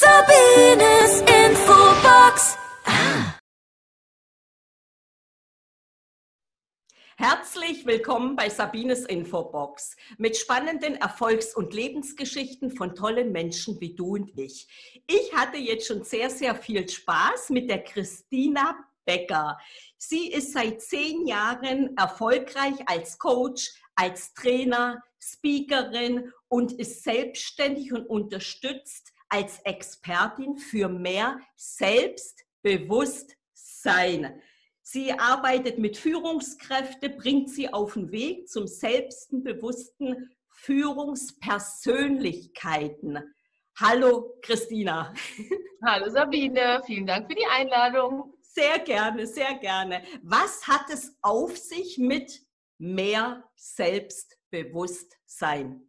Sabines Infobox. Ah. Herzlich willkommen bei Sabines Infobox mit spannenden Erfolgs- und Lebensgeschichten von tollen Menschen wie du und ich. Ich hatte jetzt schon sehr, sehr viel Spaß mit der Christina Becker. Sie ist seit zehn Jahren erfolgreich als Coach, als Trainer, Speakerin und ist selbstständig und unterstützt als Expertin für mehr Selbstbewusstsein. Sie arbeitet mit Führungskräften, bringt sie auf den Weg zum selbstbewussten Führungspersönlichkeiten. Hallo Christina. Hallo Sabine, vielen Dank für die Einladung. Sehr gerne, sehr gerne. Was hat es auf sich mit mehr Selbstbewusstsein?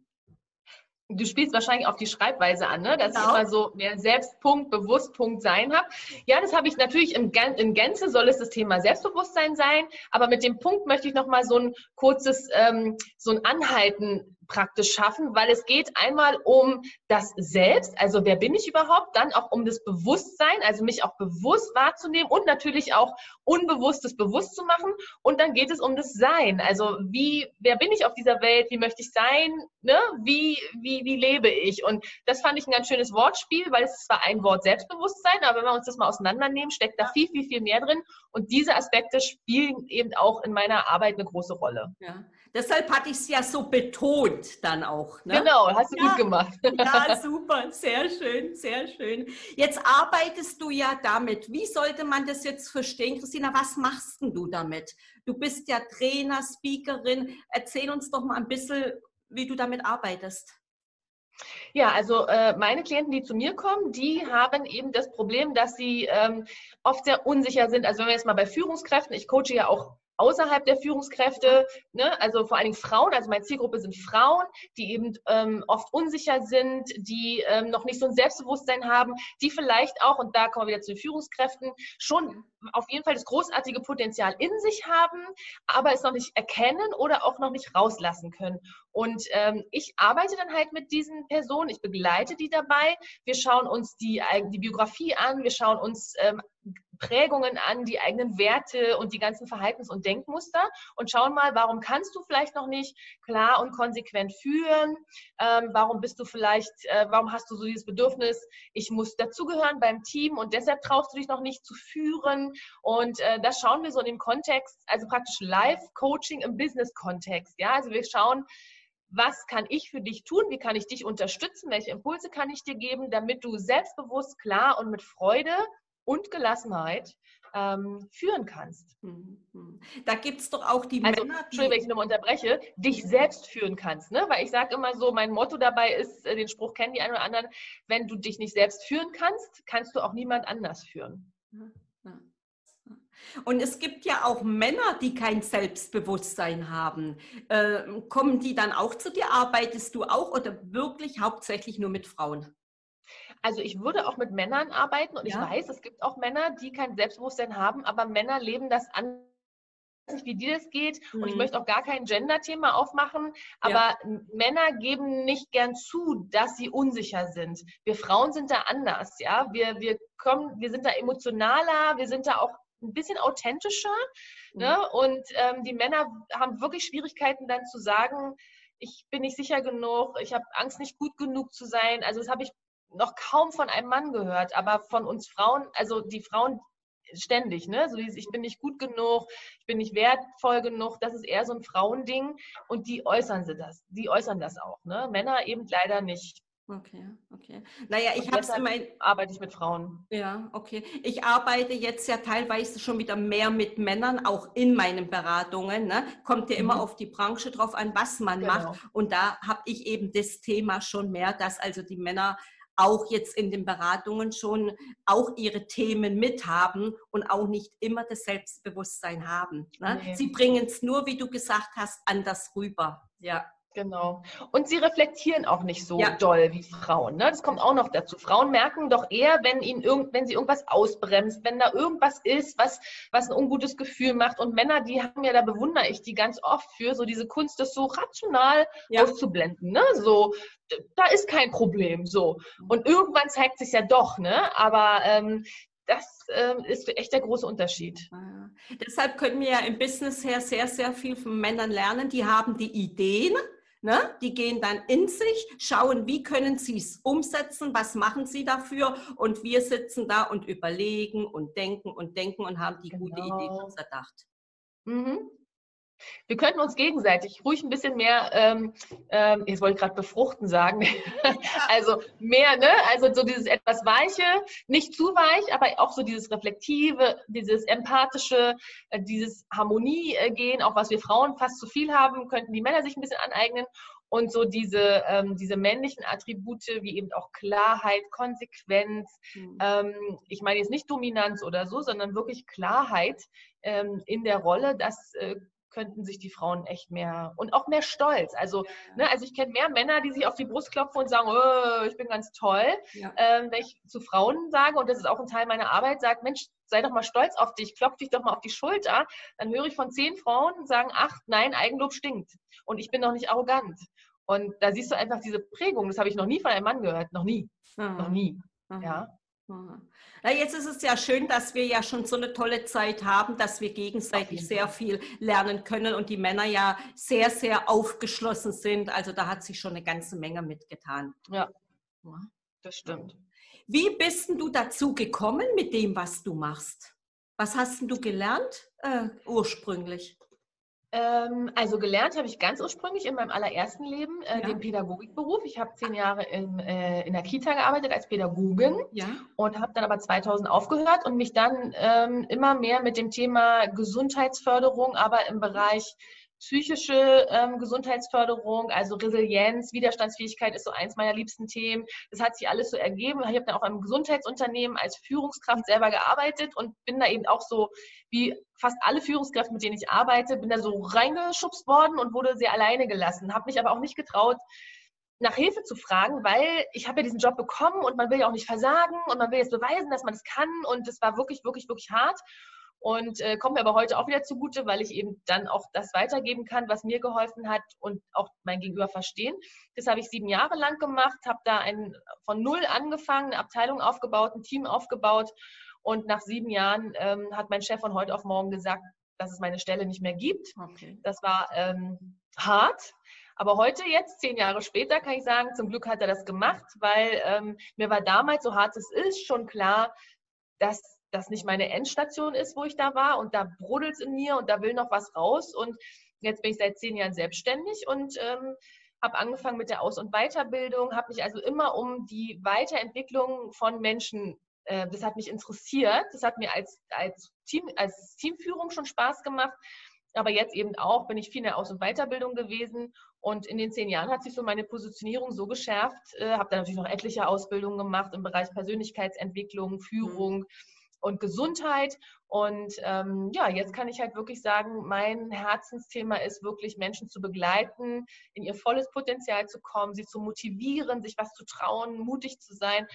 Du spielst wahrscheinlich auf die Schreibweise an, ne? dass genau. ich immer so mehr Selbstpunkt, Bewusstpunkt sein habe. Ja, das habe ich natürlich im, in Gänze soll es das Thema Selbstbewusstsein sein, aber mit dem Punkt möchte ich noch mal so ein kurzes, ähm, so ein Anhalten praktisch schaffen, weil es geht einmal um das Selbst, also wer bin ich überhaupt, dann auch um das Bewusstsein, also mich auch bewusst wahrzunehmen und natürlich auch Unbewusstes bewusst zu machen. Und dann geht es um das Sein, also wie, wer bin ich auf dieser Welt, wie möchte ich sein, ne? wie, wie, wie lebe ich? Und das fand ich ein ganz schönes Wortspiel, weil es zwar ein Wort Selbstbewusstsein, aber wenn wir uns das mal auseinandernehmen, steckt da viel, viel, viel mehr drin. Und diese Aspekte spielen eben auch in meiner Arbeit eine große Rolle. Ja. Deshalb hatte ich es ja so betont dann auch. Ne? Genau, hast du ja, gut gemacht. Ja, super, sehr schön, sehr schön. Jetzt arbeitest du ja damit. Wie sollte man das jetzt verstehen, Christina? Was machst denn du damit? Du bist ja Trainer, Speakerin. Erzähl uns doch mal ein bisschen, wie du damit arbeitest. Ja, also äh, meine Klienten, die zu mir kommen, die haben eben das Problem, dass sie ähm, oft sehr unsicher sind. Also wenn wir jetzt mal bei Führungskräften, ich coache ja auch außerhalb der Führungskräfte, ne? also vor allen Dingen Frauen, also meine Zielgruppe sind Frauen, die eben ähm, oft unsicher sind, die ähm, noch nicht so ein Selbstbewusstsein haben, die vielleicht auch, und da kommen wir wieder zu den Führungskräften, schon auf jeden Fall das großartige Potenzial in sich haben, aber es noch nicht erkennen oder auch noch nicht rauslassen können. Und ähm, ich arbeite dann halt mit diesen Personen, ich begleite die dabei. Wir schauen uns die, die Biografie an, wir schauen uns ähm, Prägungen an, die eigenen Werte und die ganzen Verhaltens- und Denkmuster und schauen mal, warum kannst du vielleicht noch nicht klar und konsequent führen? Ähm, warum bist du vielleicht, äh, warum hast du so dieses Bedürfnis, ich muss dazugehören beim Team und deshalb traust du dich noch nicht zu führen? Und äh, das schauen wir so in dem Kontext, also praktisch Live-Coaching im Business-Kontext. Ja, also wir schauen, was kann ich für dich tun? Wie kann ich dich unterstützen? Welche Impulse kann ich dir geben, damit du selbstbewusst, klar und mit Freude und Gelassenheit ähm, führen kannst. Mhm. Da gibt es doch auch die also, Männer. Entschuldigung, wenn ich nochmal unterbreche, dich selbst führen kannst. Ne? Weil ich sage immer so, mein Motto dabei ist, äh, den Spruch kennen die einen oder anderen, wenn du dich nicht selbst führen kannst, kannst du auch niemand anders führen. Und es gibt ja auch Männer, die kein Selbstbewusstsein haben. Äh, kommen die dann auch zu dir? Arbeitest du auch oder wirklich hauptsächlich nur mit Frauen? Also ich würde auch mit Männern arbeiten und ja. ich weiß, es gibt auch Männer, die kein Selbstbewusstsein haben, aber Männer leben das an nicht, wie dir das geht mhm. und ich mhm. möchte auch gar kein Gender-Thema aufmachen, aber ja. Männer geben nicht gern zu, dass sie unsicher sind. Wir Frauen sind da anders, ja. Wir, wir kommen, wir sind da emotionaler, wir sind da auch ein bisschen authentischer. Ne? Mhm. Ne? Und ähm, die Männer haben wirklich Schwierigkeiten dann zu sagen, ich bin nicht sicher genug, ich habe Angst, nicht gut genug zu sein. Also das habe ich noch kaum von einem Mann gehört, aber von uns Frauen, also die Frauen ständig, ne? So dieses, ich bin nicht gut genug, ich bin nicht wertvoll genug, das ist eher so ein Frauending und die äußern sie das, die äußern das auch, ne? Männer eben leider nicht. Okay, okay. Naja, ich habe immer. Arbeite ich mit Frauen. Ja, okay. Ich arbeite jetzt ja teilweise schon wieder mehr mit Männern, auch in meinen Beratungen. Ne? Kommt ja immer mhm. auf die Branche drauf an, was man genau. macht. Und da habe ich eben das Thema schon mehr, dass also die Männer auch jetzt in den Beratungen schon auch ihre Themen mithaben und auch nicht immer das Selbstbewusstsein haben. Ne? Nee. Sie bringen es nur, wie du gesagt hast, anders rüber. Ja. Genau. Und sie reflektieren auch nicht so Ja. doll wie Frauen. Ne? Das kommt auch noch dazu. Frauen merken doch eher, wenn ihnen irgend, wenn sie irgendwas ausbremst, wenn da irgendwas ist, was, was ein ungutes Gefühl macht. Und Männer, die haben ja, da bewundere ich die ganz oft für, so diese Kunst, das so rational Ja. auszublenden. Ne? So, da ist kein Problem. So. Und irgendwann zeigt sich ja doch, ne? Aber ähm, das ähm, ist echt der große Unterschied. Ah, Deshalb können wir ja im Business her sehr, sehr viel von Männern lernen. Die haben die Ideen, ne? die gehen dann in sich, schauen, wie können sie es umsetzen, was machen sie dafür und wir sitzen da und überlegen und denken und denken und haben die gute Idee Genau. uns erdacht. Mhm. Wir könnten uns gegenseitig ruhig ein bisschen mehr, ähm, ähm, jetzt wollte ich gerade befruchten sagen, also mehr, ne? Also so dieses etwas Weiche, nicht zu weich, aber auch so dieses Reflektive, dieses Empathische, äh, dieses Harmonie äh, gehen, auch was wir Frauen fast zu viel haben, könnten die Männer sich ein bisschen aneignen. Und so diese, ähm, diese männlichen Attribute wie eben auch Klarheit, Konsequenz, Hm. ähm, ich meine jetzt nicht Dominanz oder so, sondern wirklich Klarheit ähm, in der Rolle, das äh, könnten sich die Frauen echt mehr und auch mehr Stolz. Also, ne, also ich kenne mehr Männer, die sich auf die Brust klopfen und sagen, oh, ich bin ganz toll. Ja. Ähm, wenn ich zu Frauen sage, und das ist auch ein Teil meiner Arbeit, sage, Mensch, sei doch mal stolz auf dich, klopf dich doch mal auf die Schulter, dann höre ich von zehn Frauen sagen, ach nein, Eigenlob stinkt. Und ich bin noch nicht arrogant. Und da siehst du einfach diese Prägung, das habe ich noch nie von einem Mann gehört, noch nie, noch Aha, nie. aha. Ja. Aha. Na, jetzt ist es ja schön, dass wir ja schon so eine tolle Zeit haben, dass wir gegenseitig sehr viel lernen können und die Männer ja sehr, sehr aufgeschlossen sind. Also da hat sich schon eine ganze Menge mitgetan. Ja. Ja. Das stimmt. Wie bist denn du dazu gekommen mit dem, was du machst? Was hast denn du gelernt äh, ursprünglich? Ähm, also gelernt habe ich ganz ursprünglich in meinem allerersten Leben äh, Ja. den Pädagogikberuf. Ich habe zehn Jahre in, äh, in der Kita gearbeitet als Pädagogin Ja. und habe dann aber 2000 aufgehört und mich dann ähm, immer mehr mit dem Thema Gesundheitsförderung, aber im Bereich psychische ähm, Gesundheitsförderung, also Resilienz, Widerstandsfähigkeit ist so eins meiner liebsten Themen. Das hat sich alles so ergeben. Ich habe dann auch im Gesundheitsunternehmen als Führungskraft selber gearbeitet und bin da eben auch so wie fast alle Führungskräfte, mit denen ich arbeite, bin da so reingeschubst worden und wurde sehr alleine gelassen. Habe mich aber auch nicht getraut, nach Hilfe zu fragen, weil ich habe ja diesen Job bekommen und man will ja auch nicht versagen und man will jetzt beweisen, dass man es kann und es war wirklich, wirklich, wirklich hart und äh, kommt mir aber heute auch wieder zugute, weil ich eben dann auch das weitergeben kann, was mir geholfen hat und auch mein Gegenüber verstehen. Das habe ich sieben Jahre lang gemacht, habe da ein, von null angefangen, eine Abteilung aufgebaut, ein Team aufgebaut und nach sieben Jahren ähm, hat mein Chef von heute auf morgen gesagt, dass es meine Stelle nicht mehr gibt. Okay. Das war ähm, hart. Aber heute, jetzt, zehn Jahre später, kann ich sagen, zum Glück hat er das gemacht, weil ähm, mir war damals, so hart es ist, schon klar, dass das nicht meine Endstation ist, wo ich da war. Und da brodelt es in mir und da will noch was raus. Und jetzt bin ich seit zehn Jahren selbstständig und ähm, habe angefangen mit der Aus- und Weiterbildung, habe mich also immer um die Weiterentwicklung von Menschen, äh, das hat mich interessiert. Das hat mir als, als, Team, als Teamführung schon Spaß gemacht. Aber jetzt eben auch bin ich viel in der Aus- und Weiterbildung gewesen. Und in den zehn Jahren hat sich so meine Positionierung so geschärft. Äh, habe dann natürlich noch etliche Ausbildungen gemacht im Bereich Persönlichkeitsentwicklung, Führung und Gesundheit. Und ähm, ja, jetzt kann ich halt wirklich sagen, mein Herzensthema ist wirklich Menschen zu begleiten, in ihr volles Potenzial zu kommen, sie zu motivieren, sich was zu trauen, mutig zu sein.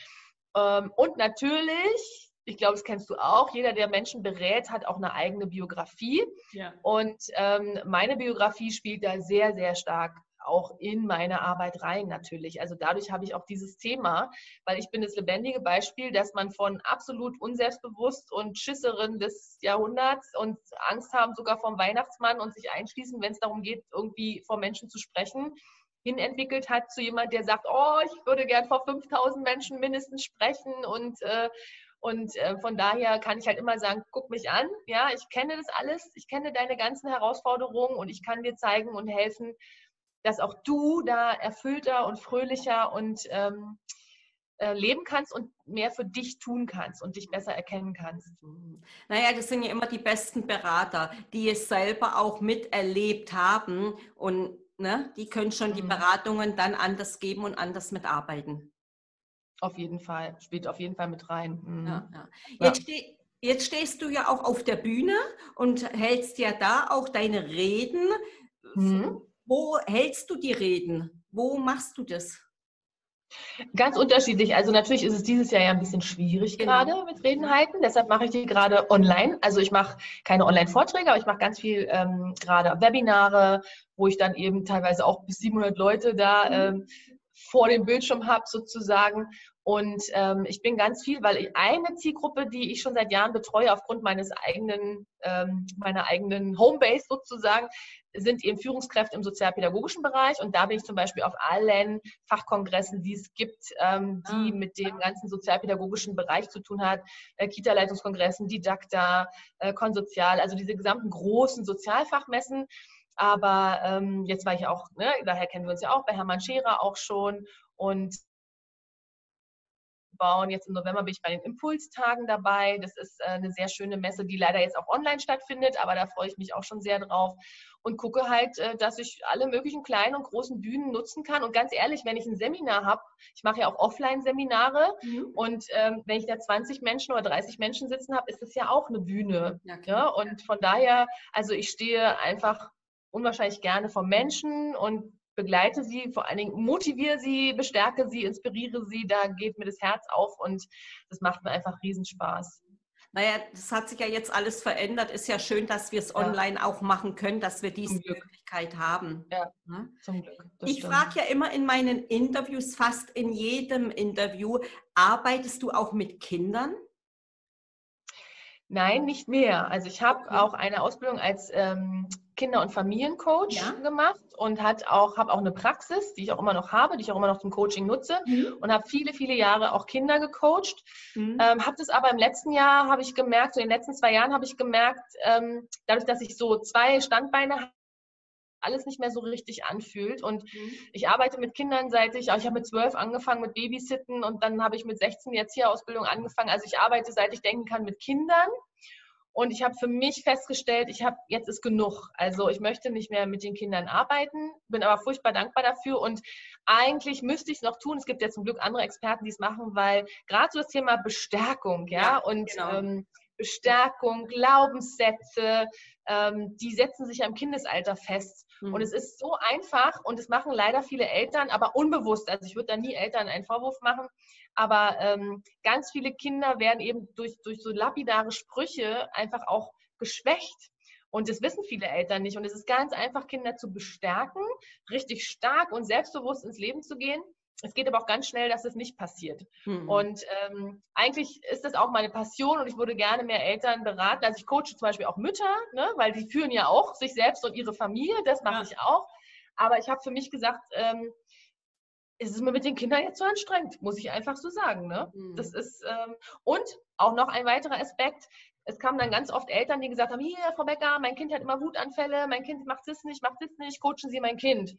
Ähm, und natürlich, ich glaube, das kennst du auch, jeder, der Menschen berät, hat auch eine eigene Biografie. Ja. Und ähm, meine Biografie spielt da sehr, sehr stark auch in meine Arbeit rein natürlich. Also dadurch habe ich auch dieses Thema, weil ich bin das lebendige Beispiel, dass man von absolut unselbstbewusst und Schisserin des Jahrhunderts und Angst haben sogar vom Weihnachtsmann und sich einschließen, wenn es darum geht, irgendwie vor Menschen zu sprechen, hin entwickelt hat zu jemand, der sagt, oh, ich würde gern vor 5000 Menschen mindestens sprechen und äh, und äh, von daher kann ich halt immer sagen, guck mich an, ja, ich kenne das alles, ich kenne deine ganzen Herausforderungen und ich kann dir zeigen und helfen, dass auch du da erfüllter und fröhlicher und ähm, äh, leben kannst und mehr für dich tun kannst und dich besser erkennen kannst. Naja, das sind ja immer die besten Berater, die es selber auch miterlebt haben und ne, die können schon die Mhm. Beratungen dann anders geben und anders mitarbeiten. Auf jeden Fall, spielt auf jeden Fall mit rein. Mhm. Ja, ja. Ja. Jetzt, ste jetzt stehst du ja auch auf der Bühne und hältst ja da auch deine Reden. Mhm. Wo hältst du die Reden? Wo machst du das? Ganz unterschiedlich. Also natürlich ist es dieses Jahr ja ein bisschen schwierig genau. gerade mit Reden halten. Deshalb mache ich die gerade online. Also ich mache keine Online-Vorträge, aber ich mache ganz viel ähm, gerade Webinare, wo ich dann eben teilweise auch bis 700 Leute da mhm. ähm, vor dem Bildschirm habe sozusagen. Und ähm, ich bin ganz viel, weil ich eine Zielgruppe, die ich schon seit Jahren betreue, aufgrund meines eigenen, ähm, meiner eigenen Homebase sozusagen, sind eben Führungskräfte im sozialpädagogischen Bereich. Und da bin ich zum Beispiel auf allen Fachkongressen, die es gibt, ähm, die ah. mit dem ganzen sozialpädagogischen Bereich zu tun hat. Äh, Kita-Leitungskongressen, Didakta, äh, Konsozial, also diese gesamten großen Sozialfachmessen. Aber ähm, jetzt war ich auch, ne, daher kennen wir uns ja auch, bei Hermann Scherer auch schon. Und bauen. Jetzt im November bin ich bei den Impulstagen dabei. Das ist äh, eine sehr schöne Messe, die leider jetzt auch online stattfindet, aber da freue ich mich auch schon sehr drauf und gucke halt, äh, dass ich alle möglichen kleinen und großen Bühnen nutzen kann. Und ganz ehrlich, wenn ich ein Seminar habe, ich mache ja auch Offline-Seminare mhm. und ähm, wenn ich da 20 Menschen oder 30 Menschen sitzen habe, ist das ja auch eine Bühne. Ja, ja, und von daher, also ich stehe einfach unwahrscheinlich gerne vor Menschen und begleite sie, vor allen Dingen motiviere sie, bestärke sie, inspiriere sie, da geht mir das Herz auf und das macht mir einfach Riesenspaß. Naja, das hat sich ja jetzt alles verändert. Ist ja schön, dass wir es ja. online auch machen können, dass wir diese Möglichkeit haben. Ja, ne? zum Glück. Ich frage ja immer in meinen Interviews, fast in jedem Interview, arbeitest du auch mit Kindern? Nein, nicht mehr. Also ich habe okay. auch eine Ausbildung als ähm, Kinder- und Familiencoach ja. gemacht und hat auch, habe auch eine Praxis, die ich auch immer noch habe, die ich auch immer noch zum Coaching nutze mhm. und habe viele, viele Jahre auch Kinder gecoacht. Mhm. Ähm, habe das aber im letzten Jahr, habe ich gemerkt, so in den letzten zwei Jahren habe ich gemerkt, ähm, dadurch, dass ich so zwei Standbeine alles nicht mehr so richtig anfühlt. Und mhm. ich arbeite mit Kindern seit ich, ich habe mit zwölf angefangen mit Babysitten und dann habe ich mit 16 die Erzieherausbildung angefangen. Also ich arbeite, seit ich denken kann, mit Kindern. Und ich habe für mich festgestellt, ich habe jetzt ist genug. Also ich möchte nicht mehr mit den Kindern arbeiten, bin aber furchtbar dankbar dafür. Und eigentlich müsste ich es noch tun. Es gibt ja zum Glück andere Experten, die es machen, weil gerade so das Thema Bestärkung, ja, ja und genau. ähm, Bestärkung, Glaubenssätze, ähm, die setzen sich ja im Kindesalter fest. Mhm. Und es ist so einfach und es machen leider viele Eltern, aber unbewusst. Also ich würde da nie Eltern einen Vorwurf machen, aber ähm, ganz viele Kinder werden eben durch, durch so lapidare Sprüche einfach auch geschwächt. Und das wissen viele Eltern nicht. Und es ist ganz einfach, Kinder zu bestärken, richtig stark und selbstbewusst ins Leben zu gehen. Es geht aber auch ganz schnell, dass es nicht passiert. Mhm. Und ähm, eigentlich ist das auch meine Passion und ich würde gerne mehr Eltern beraten. Also ich coache zum Beispiel auch Mütter, ne, weil die führen ja auch sich selbst und ihre Familie, das mache ja. ich auch. Aber ich habe für mich gesagt, ähm, es ist mir mit den Kindern jetzt so anstrengend, muss ich einfach so sagen. Ne? Mhm. Das ist, ähm, und auch noch ein weiterer Aspekt, es kamen dann ganz oft Eltern, die gesagt haben, hier, Frau Becker, mein Kind hat immer Wutanfälle, mein Kind macht das nicht, macht das nicht, coachen Sie mein Kind.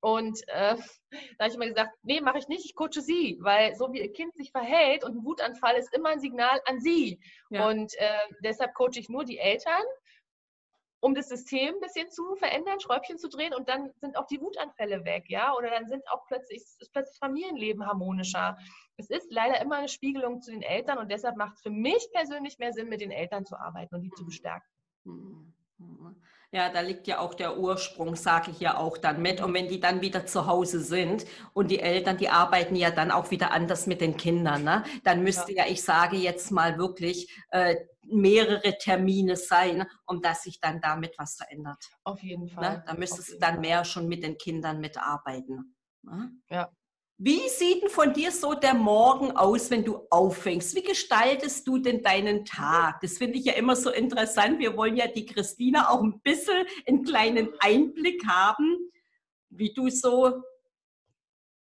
Und äh, da habe ich immer gesagt, nee, mache ich nicht, ich coache Sie, weil so wie Ihr Kind sich verhält und ein Wutanfall ist immer ein Signal an Sie. Ja. Und äh, deshalb coache ich nur die Eltern, um das System ein bisschen zu verändern, Schräubchen zu drehen und dann sind auch die Wutanfälle weg, ja, oder dann sind auch plötzlich, ist plötzlich Familienleben harmonischer. Es ist leider immer eine Spiegelung zu den Eltern und deshalb macht es für mich persönlich mehr Sinn, mit den Eltern zu arbeiten und die zu mhm. bestärken. Ja, da liegt ja auch der Ursprung, sage ich ja auch dann mit. Und wenn die dann wieder zu Hause sind und die Eltern, die arbeiten ja dann auch wieder anders mit den Kindern, ne? dann müsste ja, ja ich sage jetzt mal wirklich, äh, mehrere Termine sein, um dass sich dann damit was verändert. Auf jeden Fall. Ne? Da müsstest du dann mehr schon mit den Kindern mitarbeiten. Ne? Ja. Wie sieht denn von dir so der Morgen aus, wenn du aufhängst? Wie gestaltest du denn deinen Tag? Das finde ich ja immer so interessant. Wir wollen ja die Christina auch ein bisschen einen kleinen Einblick haben, wie du so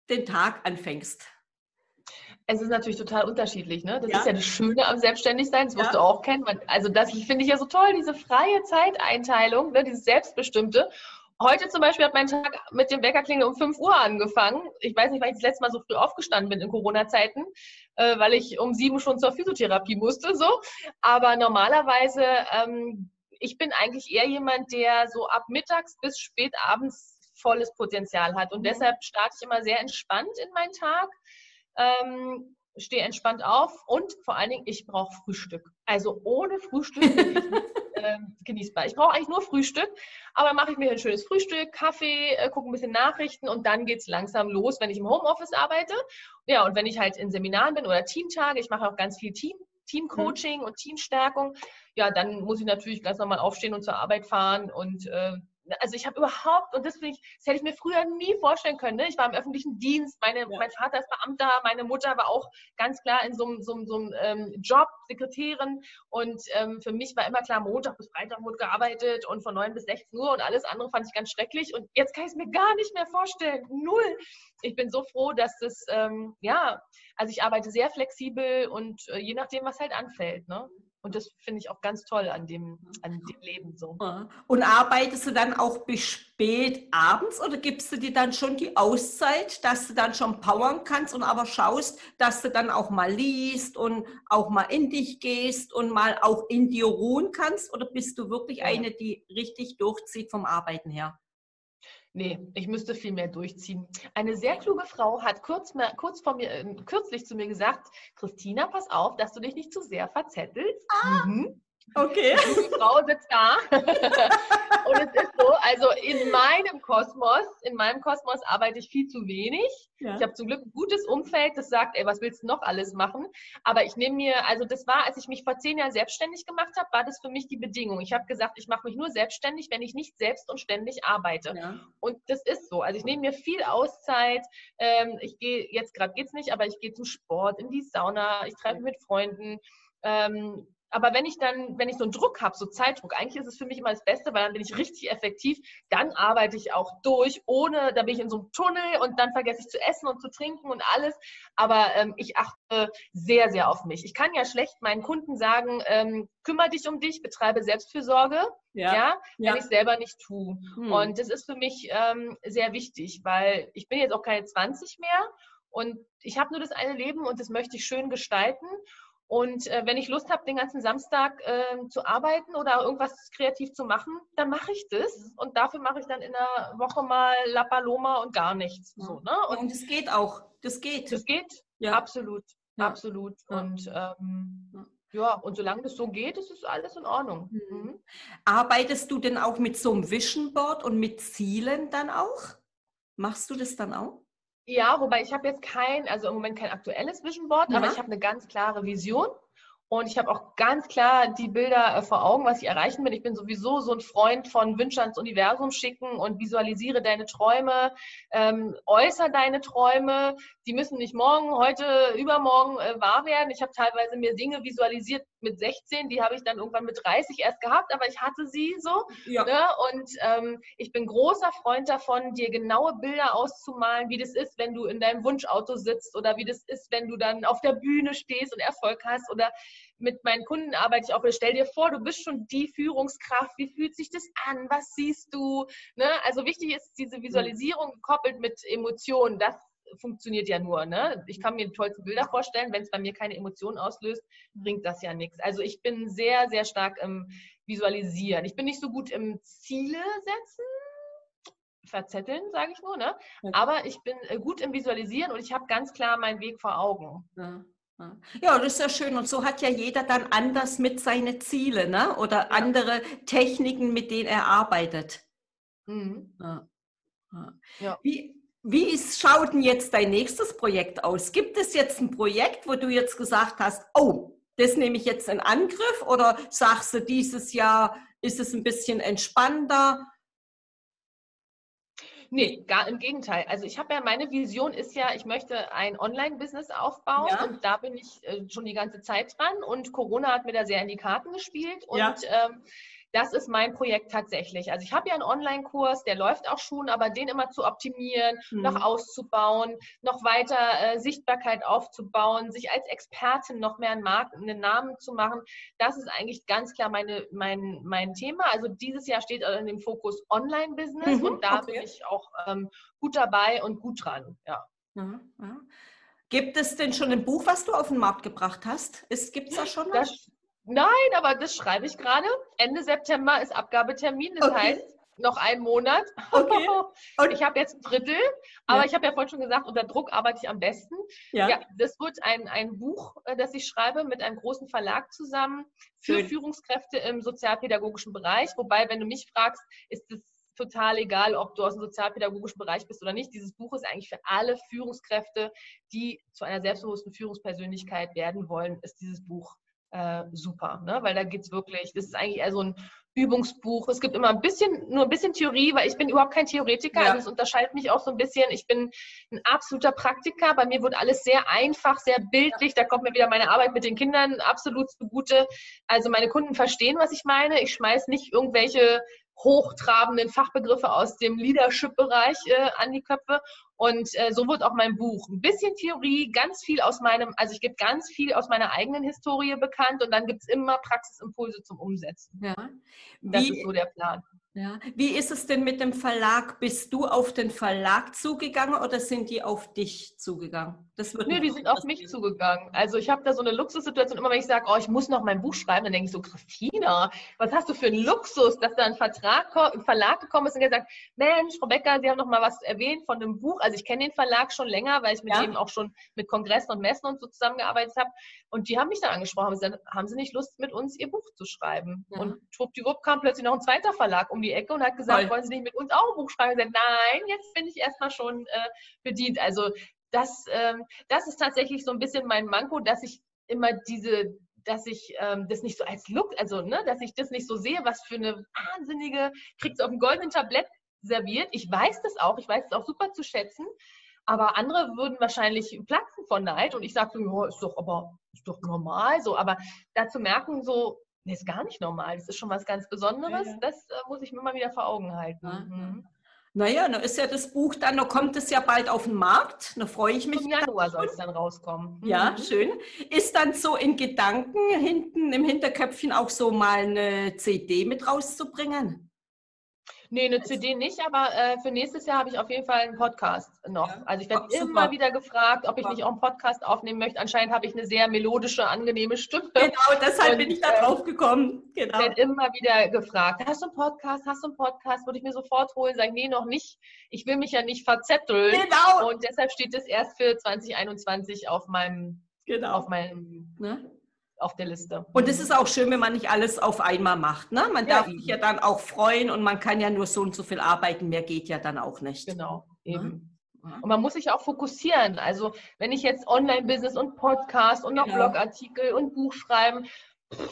den Tag anfängst. Es ist natürlich total unterschiedlich. Ne? Das ja. ist ja das Schöne am Selbstständigsein, das wirst ja. du auch kennen. Also das finde ich ja so toll, diese freie Zeiteinteilung, ne? dieses Selbstbestimmte. Heute zum Beispiel hat mein Tag mit dem Weckerklingel um 5 Uhr angefangen. Ich weiß nicht, weil ich das letzte Mal so früh aufgestanden bin in Corona-Zeiten, äh, weil ich um 7 schon zur Physiotherapie musste. So. Aber normalerweise, ähm, ich bin eigentlich eher jemand, der so ab mittags bis spät abends volles Potenzial hat. Und mhm. deshalb starte ich immer sehr entspannt in meinen Tag. Ähm, stehe entspannt auf und vor allen Dingen, ich brauche Frühstück. Also ohne Frühstück bin ich nicht ähm, genießbar. Ich brauche eigentlich nur Frühstück, aber mache ich mir ein schönes Frühstück, Kaffee, äh, gucke ein bisschen Nachrichten und dann geht es langsam los, wenn ich im Homeoffice arbeite. Ja, und wenn ich halt in Seminaren bin oder Teamtage, ich mache auch ganz viel Team, Teamcoaching mhm. und Teamstärkung, ja, dann muss ich natürlich ganz normal aufstehen und zur Arbeit fahren und äh, also ich habe überhaupt, und das, ich, das hätte ich mir früher nie vorstellen können. Ne? Ich war im öffentlichen Dienst, meine, ja. mein Vater ist Beamter, meine Mutter war auch ganz klar in so einem, so, so einem ähm, Job, Sekretärin. Und ähm, für mich war immer klar, Montag bis Freitag wurde gearbeitet und von 9 bis 16 Uhr und alles andere fand ich ganz schrecklich. Und jetzt kann ich es mir gar nicht mehr vorstellen. Null. Ich bin so froh, dass das, ähm, ja, also ich arbeite sehr flexibel und äh, je nachdem, was halt anfällt. Ne? Und das finde ich auch ganz toll an dem, an dem Leben so. Und arbeitest du dann auch bis spät abends oder gibst du dir dann schon die Auszeit, dass du dann schon powern kannst und aber schaust, dass du dann auch mal liest und auch mal in dich gehst und mal auch in dir ruhen kannst? Oder bist du wirklich ja. eine, die richtig durchzieht vom Arbeiten her? Nee, ich müsste viel mehr durchziehen. Eine sehr kluge Frau hat kurz, mehr, kurz vor mir, äh, kürzlich zu mir gesagt, Christina, pass auf, dass du dich nicht zu sehr verzettelst. Ah. Mhm. Okay. Die Frau sitzt da. und es ist so, also in meinem Kosmos, in meinem Kosmos arbeite ich viel zu wenig. Ja. Ich habe zum Glück ein gutes Umfeld, das sagt, ey, was willst du noch alles machen? Aber ich nehme mir, also das war, als ich mich vor zehn Jahren selbstständig gemacht habe, war das für mich die Bedingung. Ich habe gesagt, ich mache mich nur selbstständig, wenn ich nicht selbst und ständig arbeite. Ja. Und das ist so. Also ich nehme mir viel Auszeit. Ähm, ich gehe, jetzt gerade geht es nicht, aber ich gehe zum Sport, in die Sauna, ich treffe mich mit Freunden. Ähm, aber wenn ich dann, wenn ich so einen Druck habe, so Zeitdruck, eigentlich ist es für mich immer das Beste, weil dann bin ich richtig effektiv. Dann arbeite ich auch durch, ohne, da bin ich in so einem Tunnel und dann vergesse ich zu essen und zu trinken und alles. Aber ähm, ich achte sehr, sehr auf mich. Ich kann ja schlecht meinen Kunden sagen, ähm, kümmere dich um dich, betreibe Selbstfürsorge, ja, ja wenn ja. ich selber nicht tue. Hm. Und das ist für mich ähm, sehr wichtig, weil ich bin jetzt auch keine 20 mehr und ich habe nur das eine Leben und das möchte ich schön gestalten. Und äh, wenn ich Lust habe, den ganzen Samstag äh, zu arbeiten oder irgendwas kreativ zu machen, dann mache ich das. Und dafür mache ich dann in der Woche mal La Paloma und gar nichts. So, ne? Und es geht auch. Das geht. Das geht. Ja. Absolut. Ja. Absolut. Und ähm, ja, und solange das so geht, ist es alles in Ordnung. Mhm. mhm. Arbeitest du denn auch mit so einem Vision Board und mit Zielen dann auch? Machst du das dann auch? Ja, wobei ich habe jetzt kein, also im Moment kein aktuelles Vision Board, ja. aber ich habe eine ganz klare Vision und ich habe auch ganz klar die Bilder äh, vor Augen, was ich erreichen will. Ich bin sowieso so ein Freund von Wünsche ans Universum schicken und visualisiere deine Träume, ähm, äußere deine Träume. Die müssen nicht morgen, heute, übermorgen äh, wahr werden. Ich habe teilweise mir Dinge visualisiert mit 16, die habe ich dann irgendwann mit 30 erst gehabt, aber ich hatte sie so. Ja. Ne? Und ähm, ich bin großer Freund davon, dir genaue Bilder auszumalen, wie das ist, wenn du in deinem Wunschauto sitzt oder wie das ist, wenn du dann auf der Bühne stehst und Erfolg hast oder mit meinen Kunden arbeite ich auch. Stell dir vor, du bist schon die Führungskraft. Wie fühlt sich das an? Was siehst du? Ne? Also wichtig ist diese Visualisierung gekoppelt mit Emotionen. Das funktioniert ja nur. Ne? Ich kann mir die tollsten Bilder vorstellen. Wenn es bei mir keine Emotionen auslöst, bringt das ja nichts. Also ich bin sehr, sehr stark im Visualisieren. Ich bin nicht so gut im Ziele setzen verzetteln, sage ich nur, ne? Aber ich bin äh, gut im Visualisieren und ich habe ganz klar meinen Weg vor Augen. Ja. Ja, das ist ja schön. Und so hat ja jeder dann anders mit seinen Zielen ne? oder ja. andere Techniken, mit denen er arbeitet. Mhm. Ja. Ja. Wie, wie schaut denn jetzt dein nächstes Projekt aus? Gibt es jetzt ein Projekt, wo du jetzt gesagt hast, oh, das nehme ich jetzt in Angriff? Oder sagst du, dieses Jahr ist es ein bisschen entspannter? Nee, gar im Gegenteil. Also ich habe ja, meine Vision ist ja, ich möchte ein Online-Business aufbauen ja. und da bin ich äh, schon die ganze Zeit dran und Corona hat mir da sehr in die Karten gespielt und ja. ähm, das ist mein Projekt tatsächlich. Also ich habe ja einen Online-Kurs, der läuft auch schon, aber den immer zu optimieren, mhm. noch auszubauen, noch weiter äh, Sichtbarkeit aufzubauen, sich als Expertin noch mehr einen, Markt, einen Namen zu machen, das ist eigentlich ganz klar meine, mein, mein Thema. Also dieses Jahr steht in dem Fokus Online-Business mhm, und da okay. bin ich auch ähm, gut dabei und gut dran. Ja. Mhm, ja. Gibt es denn schon ein Buch, was du auf den Markt gebracht hast? Gibt es da schon was? Das, Nein, aber das schreibe ich gerade. Ende September ist Abgabetermin. Das okay. heißt, noch einen Monat. Okay. Und ich habe jetzt ein Drittel, aber Ja. ich habe ja vorhin schon gesagt, unter Druck arbeite ich am besten. Ja. Ja, das wird ein, ein Buch, äh, das ich schreibe mit einem großen Verlag zusammen für Schön. Führungskräfte im sozialpädagogischen Bereich. Wobei, wenn du mich fragst, ist es total egal, ob du aus dem sozialpädagogischen Bereich bist oder nicht. Dieses Buch ist eigentlich für alle Führungskräfte, die zu einer selbstbewussten Führungspersönlichkeit werden wollen, ist dieses Buch äh, super, ne? weil da geht es wirklich, das ist eigentlich eher so ein Übungsbuch. Es gibt immer ein bisschen, nur ein bisschen Theorie, weil ich bin überhaupt kein Theoretiker. Ja. Also es unterscheidet mich auch so ein bisschen. Ich bin ein absoluter Praktiker. Bei mir wird alles sehr einfach, sehr bildlich. Da kommt mir wieder meine Arbeit mit den Kindern absolut zugute. Also meine Kunden verstehen, was ich meine. Ich schmeiß nicht irgendwelche hochtrabenden Fachbegriffe aus dem Leadership-Bereich äh, an die Köpfe. Und äh, so wird auch mein Buch. Ein bisschen Theorie, ganz viel aus meinem, also ich gebe ganz viel aus meiner eigenen Historie bekannt und dann gibt es immer Praxisimpulse zum Umsetzen. Ja. Das Wie, ist so der Plan. Ja. Wie ist es denn mit dem Verlag? Bist du auf den Verlag zugegangen oder sind die auf dich zugegangen? Das Nö, mich die sind auf mich zugegangen. Also ich habe da so eine Luxussituation, immer wenn ich sage, oh, ich muss noch mein Buch schreiben, dann denke ich so, Christina, was hast du für einen Luxus, dass da ein Vertrag, ein Verlag gekommen ist und gesagt, Mensch, Frau Becker, Sie haben noch mal was erwähnt von einem Buch. Also ich kenne den Verlag schon länger, weil ich mit Ja. dem auch schon mit Kongressen und Messen und so zusammengearbeitet habe. Und die haben mich dann angesprochen, haben gesagt, haben Sie nicht Lust, mit uns Ihr Buch zu schreiben? Ja. Und schwuppdiwupp kam plötzlich noch ein zweiter Verlag um die Ecke und hat gesagt, Toll. wollen Sie nicht mit uns auch ein Buch schreiben? Ich gesagt, nein, jetzt bin ich erstmal schon äh, bedient. Also das, ähm, das ist tatsächlich so ein bisschen mein Manko, dass ich immer diese, dass ich ähm, das nicht so als Look, also ne, dass ich das nicht so sehe, was für eine wahnsinnige, kriegst du auf dem goldenen Tablett serviert. Ich weiß das auch, ich weiß es auch super zu schätzen, aber andere würden wahrscheinlich platzen von Neid und ich sage so, ja, ist doch aber ist doch normal so, aber dazu merken so, nee, ist gar nicht normal, das ist schon was ganz Besonderes, Ja, ja. das äh, muss ich mir mal wieder vor Augen halten. Ja, Mhm. Naja, dann ist ja das Buch dann, da kommt es ja bald auf den Markt. Da freue ich mich. Im Januar soll es dann rauskommen. Ja, Mhm. schön. Ist dann so in Gedanken hinten im Hinterköpfchen auch so mal eine CD mit rauszubringen? Nee, eine CD nicht, aber äh, für nächstes Jahr habe ich auf jeden Fall einen Podcast noch. Ja. Also ich werde Oh, immer wieder gefragt, ob ich nicht auch einen Podcast aufnehmen möchte. Anscheinend habe ich eine sehr melodische, angenehme Stimme. Genau, deshalb Und, bin ich da äh, drauf gekommen. Ich Genau. werde immer wieder gefragt, hast du einen Podcast, hast du einen Podcast? Würde ich mir sofort holen, sage ich, nee, noch nicht. Ich will mich ja nicht verzetteln. Genau. Und deshalb steht es erst für 2021 auf meinem, genau. auf meinem, Ne? Auf der Liste. Und es ist auch schön, wenn man nicht alles auf einmal macht. Ne? Man Ja, darf eben. sich ja dann auch freuen und man kann ja nur so und so viel arbeiten. Mehr geht ja dann auch nicht. Genau, eben. Ja. Und man muss sich auch fokussieren. Also wenn ich jetzt Online-Business und Podcast und noch Genau. Blogartikel und Buch schreiben,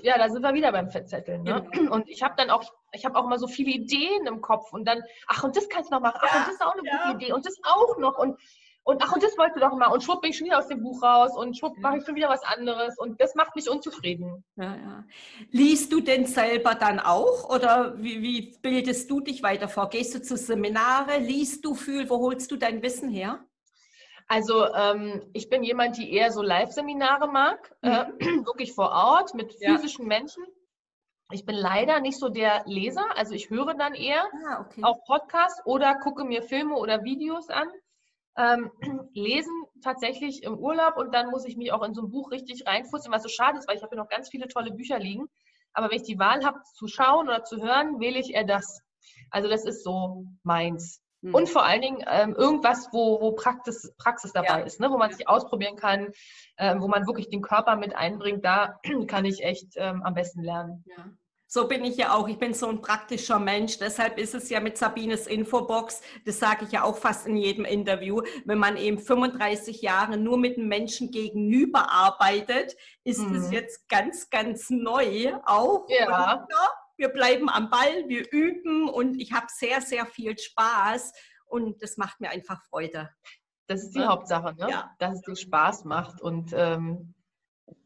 ja, da sind wir wieder beim Fettzetteln. Ne? Genau. Und ich habe dann auch, ich habe auch mal so viele Ideen im Kopf und dann, ach und das kannst du noch machen, ach Ja, und das ist auch eine ja. gute Idee und das auch noch und und ach und das wolltest du doch mal und schwupp bin ich schon wieder aus dem Buch raus und schwupp mache ich schon wieder was anderes und das macht mich unzufrieden. Ja, ja. Liest du denn selber dann auch oder wie, wie bildest du dich weiter vor? Gehst du zu Seminare? Liest du viel? Wo holst du dein Wissen her? Also ähm, ich bin jemand, die eher so Live-Seminare mag, äh, wirklich vor Ort mit Mhm. Ja. physischen Menschen. Ich bin leider nicht so der Leser, also ich höre dann eher Ah, okay. auch Podcasts oder gucke mir Filme oder Videos an. Ähm, lesen tatsächlich im Urlaub und dann muss ich mich auch in so ein Buch richtig reinfuchsen, was so schade ist, weil ich habe ja noch ganz viele tolle Bücher liegen. Aber wenn ich die Wahl habe, zu schauen oder zu hören, wähle ich eher das. Also das ist so meins. Hm. Und vor allen Dingen ähm, irgendwas, wo, wo Praxis, Praxis dabei Ja. ist, ne? wo man sich ausprobieren kann, ähm, wo man wirklich den Körper mit einbringt, da kann ich echt ähm, am besten lernen. Ja. So bin ich ja auch. Ich bin so ein praktischer Mensch. Deshalb ist es ja mit Sabines Infobox, das sage ich ja auch fast in jedem Interview, wenn man eben 35 Jahre nur mit einem Menschen gegenüber arbeitet, ist es Mhm. jetzt ganz, ganz neu auch. Ja. Wir bleiben am Ball, wir üben und ich habe sehr, sehr viel Spaß und das macht mir einfach Freude. Das ist die? Hauptsache, ne? Ja. dass es dir Spaß macht. Und ähm,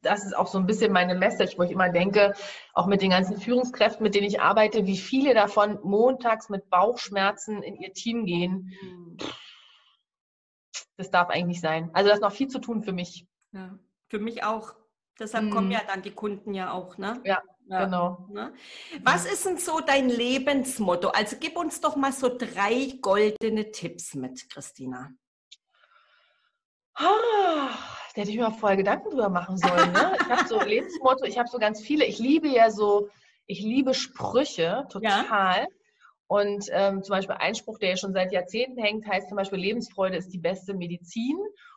das ist auch so ein bisschen meine Message, wo ich immer denke, auch mit den ganzen Führungskräften, mit denen ich arbeite, wie viele davon montags mit Bauchschmerzen in ihr Team gehen. Das darf eigentlich nicht sein. Also das ist noch viel zu tun für mich. Ja, für mich auch. Deshalb Mhm. kommen ja dann die Kunden ja auch, ne? Ja, Genau. Ne? Was ist denn so dein Lebensmotto? Also gib uns doch mal so drei goldene Tipps mit, Christina. Ah, da hätte ich mir vorher Gedanken drüber machen sollen. Ne? Ich habe so Lebensmotto, ich habe so ganz viele. Ich liebe ja so, ich liebe Sprüche total. Und ähm, zum Beispiel ein Spruch, der ja schon seit Jahrzehnten hängt, heißt zum Beispiel, Lebensfreude ist die beste Medizin.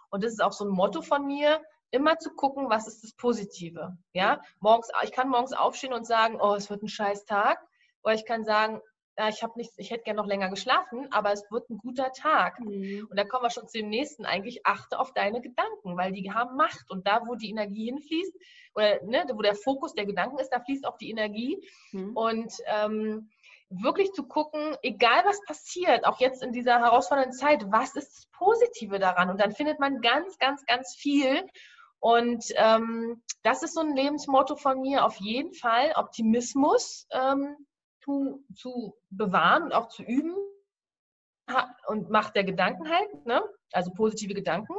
Und das ist auch so ein Motto von mir, immer zu gucken, was ist das Positive. Ja, morgens, ich kann morgens aufstehen und sagen, oh, es wird ein scheiß Tag. Oder ich kann sagen, ja, ich habe nichts, ich hätte gerne noch länger geschlafen, aber es wird ein guter Tag. Mhm. Und da kommen wir schon zu dem nächsten eigentlich, achte auf deine Gedanken, weil die haben Macht. Und da, wo die Energie hinfließt, oder ne, wo der Fokus der Gedanken ist, da fließt auch die Energie. Mhm. Und ähm, wirklich zu gucken, egal was passiert, auch jetzt in dieser herausfordernden Zeit, was ist das Positive daran? Und dann findet man ganz, ganz, ganz viel. Und ähm, das ist so ein Lebensmotto von mir, auf jeden Fall Optimismus ähm, zu, zu bewahren und auch zu üben und Macht der Gedanken halt, ne? also positive Gedanken.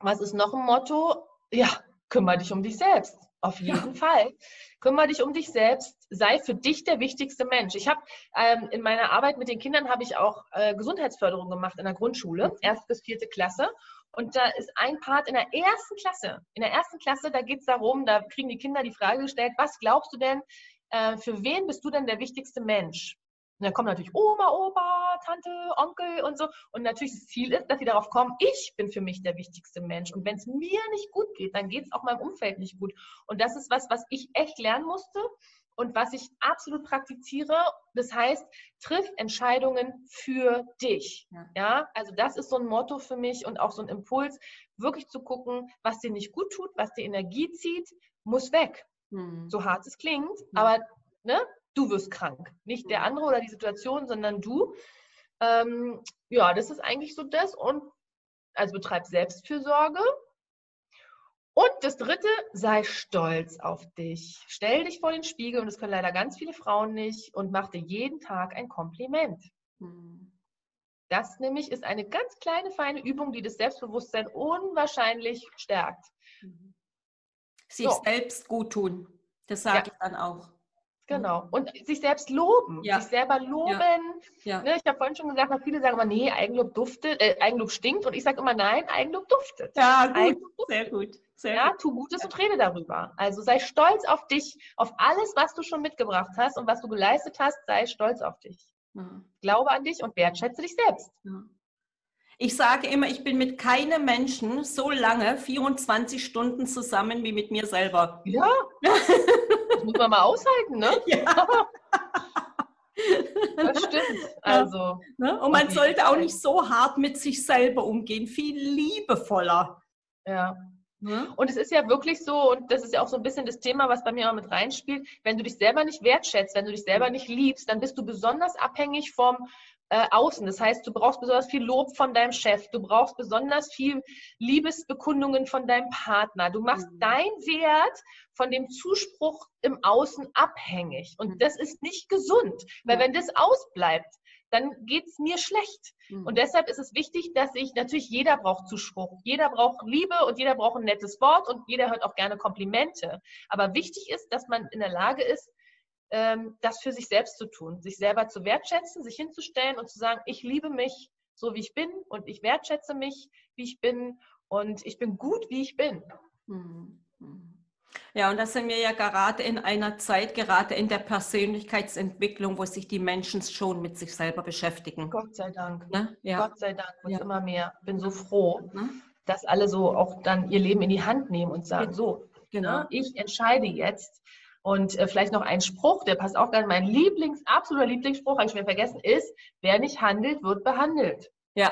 Was ist noch ein Motto? Ja, kümmere dich um dich selbst. Auf jeden ja. Fall. Kümmere dich um dich selbst. Sei für dich der wichtigste Mensch. Ich habe ähm, in meiner Arbeit mit den Kindern habe ich auch äh, Gesundheitsförderung gemacht in der Grundschule, mhm. erste bis vierte Klasse. Und da ist ein Part in der ersten Klasse. In der ersten Klasse, da geht es darum, da kriegen die Kinder die Frage gestellt, was glaubst du denn, äh, für wen bist du denn der wichtigste Mensch? Und dann kommen natürlich Oma, Opa, Tante, Onkel und so. Und natürlich das Ziel ist, dass sie darauf kommen, ich bin für mich der wichtigste Mensch. Und wenn es mir nicht gut geht, dann geht es auch meinem Umfeld nicht gut. Und das ist was, was ich echt lernen musste und was ich absolut praktiziere. Das heißt, triff Entscheidungen für dich. Ja. ja, also das ist so ein Motto für mich und auch so ein Impuls, wirklich zu gucken, was dir nicht gut tut, was dir Energie zieht, muss weg. Hm. So hart es klingt, hm. aber ne, du wirst krank. Nicht der andere oder die Situation, sondern du. Ähm, ja, das ist eigentlich so das. Und also betreib Selbstfürsorge. Und das dritte, sei stolz auf dich. Stell dich vor den Spiegel, und das können leider ganz viele Frauen nicht, und mach dir jeden Tag ein Kompliment. Hm. Das nämlich ist eine ganz kleine, feine Übung, die das Selbstbewusstsein unwahrscheinlich stärkt. Mhm. Sich so. selbst gut tun. Das sage ja. ich dann auch. Genau. Mhm. Und sich selbst loben, ja. sich selber loben. Ja. Ne, ich habe vorhin schon gesagt, viele sagen immer, nee, Eigenlob duftet, äh, Eigenlob stinkt. Und ich sage immer, nein, Eigenlob duftet. Ja, gut. Eigenlob duftet. Sehr gut. Sehr ja, gut. tu Gutes und rede darüber. Also sei stolz auf dich, auf alles, was du schon mitgebracht hast und was du geleistet hast, sei stolz auf dich. Mhm. Glaube an dich und wertschätze dich selbst. Ich sage immer, ich bin mit keinem Menschen so lange, 24 Stunden zusammen wie mit mir selber. Ja. Das muss man mal aushalten, ne? Ja. Das stimmt. Also. Ne? Und man sollte auch nicht so hart mit sich selber umgehen, viel liebevoller. Ja. Ne? Und es ist ja wirklich so, und das ist ja auch so ein bisschen das Thema, was bei mir auch mit reinspielt, wenn du dich selber nicht wertschätzt, wenn du dich selber nicht liebst, dann bist du besonders abhängig vom äh, außen. Das heißt, du brauchst besonders viel Lob von deinem Chef, du brauchst besonders viel Liebesbekundungen von deinem Partner. Du machst mhm. dein Wert von dem Zuspruch im Außen abhängig. Und mhm. das ist nicht gesund, weil wenn das ausbleibt, dann geht es mir schlecht. Mhm. Und deshalb ist es wichtig, dass ich, natürlich jeder braucht Zuspruch, jeder braucht Liebe und jeder braucht ein nettes Wort und jeder hört auch gerne Komplimente. Aber wichtig ist, dass man in der Lage ist, ähm, das für sich selbst zu tun, sich selber zu wertschätzen, sich hinzustellen und zu sagen, ich liebe mich so, wie ich bin und ich wertschätze mich, wie ich bin und ich bin gut, wie ich bin. Mhm. Ja, und da sind wir ja gerade in einer Zeit, gerade in der Persönlichkeitsentwicklung, wo sich die Menschen schon mit sich selber beschäftigen. Gott sei Dank. Ne? Ja. Gott sei Dank wird ja. immer mehr. Bin so froh, ne? dass alle so auch dann ihr Leben in die Hand nehmen und sagen, so, genau. Ne, ich entscheide jetzt, und äh, vielleicht noch ein Spruch, der passt auch gerne. Mein Lieblings, absoluter Lieblingsspruch, habe ich mir vergessen, ist, wer nicht handelt, wird behandelt. Ja.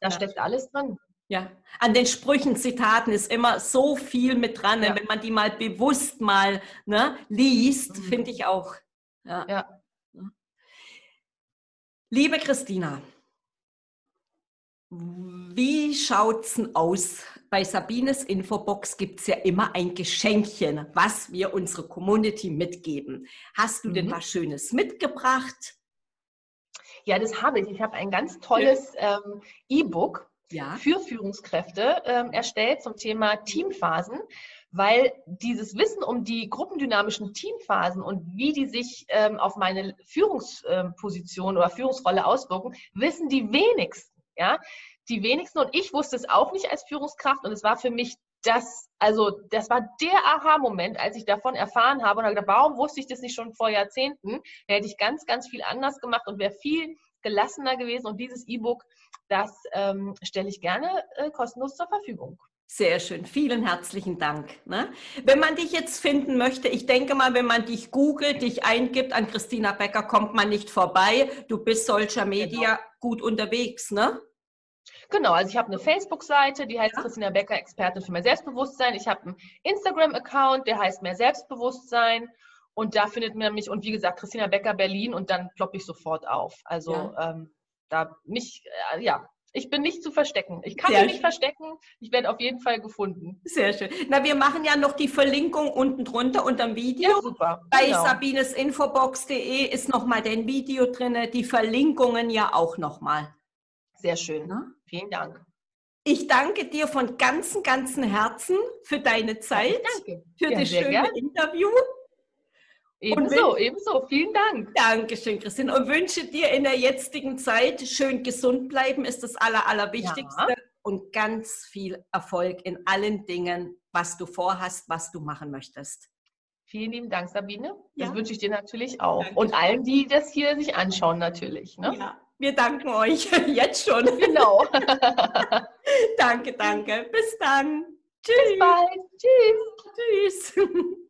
Da ja. steckt alles drin. Ja, an den Sprüchen, Zitaten ist immer so viel mit dran. Ja. Wenn man die mal bewusst mal ne, liest, mhm. finde ich auch. Ja. ja. Liebe Christina, wie schaut es denn aus? Bei Sabines Infobox gibt es ja immer ein Geschenkchen, was wir unserer Community mitgeben. Hast du mhm. denn was Schönes mitgebracht? Ja, das habe ich. Ich habe ein ganz tolles ähm, E-Book ja. für Führungskräfte ähm, erstellt zum Thema Teamphasen weil dieses Wissen um die gruppendynamischen Teamphasen und wie die sich ähm, auf meine Führungsposition oder Führungsrolle auswirken, wissen die wenigsten. Ja, die wenigsten und ich wusste es auch nicht als Führungskraft und es war für mich das, also das war der Aha-Moment, als ich davon erfahren habe und habe gedacht, warum wusste ich das nicht schon vor Jahrzehnten? Da hätte ich ganz, ganz viel anders gemacht und wäre viel gelassener gewesen. Und dieses E-Book, das ähm, stelle ich gerne äh, kostenlos zur Verfügung. Sehr schön, vielen herzlichen Dank. Ne? Wenn man dich jetzt finden möchte, ich denke mal, wenn man dich googelt, dich eingibt, an Christina Becker kommt man nicht vorbei. Du bist solcher Media genau. gut unterwegs, ne? Genau, also ich habe eine Facebook-Seite, die heißt ja. Christina Becker, Expertin für mehr Selbstbewusstsein. Ich habe einen Instagram-Account, der heißt mehr Selbstbewusstsein. Und da findet man mich, und wie gesagt, Christina Becker Berlin und dann ploppe ich sofort auf. Also ja. ähm, da nicht, äh, ja, ich bin nicht zu verstecken. Ich kann Sehr mich nicht verstecken. Ich werde auf jeden Fall gefunden. Sehr schön. Na, wir machen ja noch die Verlinkung unten drunter unter dem Video. Ja, super. Bei genau. sabinesinfobox.de ist nochmal dein Video drin. Die Verlinkungen ja auch nochmal. Sehr schön. Ja? Vielen Dank. Ich danke dir von ganzem, ganzem Herzen für deine Zeit, danke. für ja, das schöne gern. Interview. Ebenso, ebenso. Vielen Dank. Dankeschön, Christine. Und wünsche dir in der jetzigen Zeit schön gesund bleiben, ist das Aller, Allerwichtigste. Ja. Und ganz viel Erfolg in allen Dingen, was du vorhast, was du machen möchtest. Vielen lieben Dank, Sabine. Das ja. wünsche ich dir natürlich auch. Danke. Und allen, die das hier sich anschauen, natürlich. Ne? Ja, wir danken euch jetzt schon. Genau. danke, danke. Bis dann. Tschüss. Bis bald. Tschüss. Tschüss.